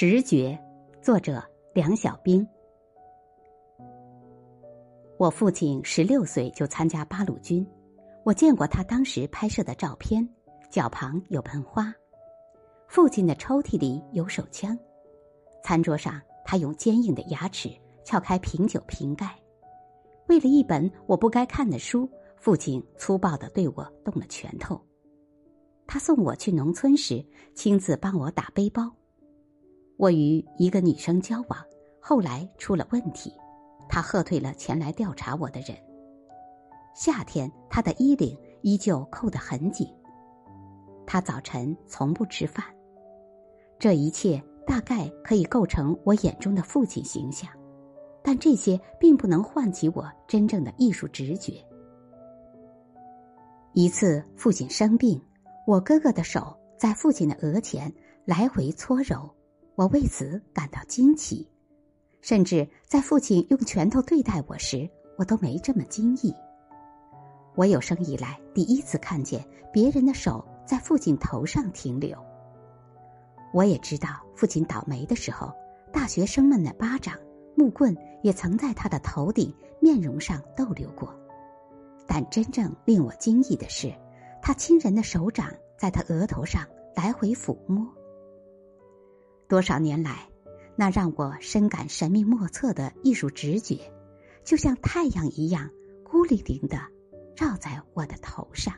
直觉，作者梁小冰。我父亲十六岁就参加八路军，我见过他当时拍摄的照片，脚旁有盆花，父亲的抽屉里有手枪，餐桌上他用坚硬的牙齿撬开瓶酒瓶盖，为了一本我不该看的书，父亲粗暴的对我动了拳头。他送我去农村时，亲自帮我打背包。我与一个女生交往，后来出了问题，他喝退了前来调查我的人。夏天，他的衣领依旧扣得很紧。他早晨从不吃饭。这一切大概可以构成我眼中的父亲形象，但这些并不能唤起我真正的艺术直觉。一次，父亲生病，我哥哥的手在父亲的额前来回搓揉。我为此感到惊奇，甚至在父亲用拳头对待我时，我都没这么惊异。我有生以来第一次看见别人的手在父亲头上停留。我也知道，父亲倒霉的时候，大学生们的巴掌、木棍也曾在他的头顶、面容上逗留过。但真正令我惊异的是，他亲人的手掌在他额头上来回抚摸。多少年来，那让我深感神秘莫测的艺术直觉，就像太阳一样孤零零的照在我的头上。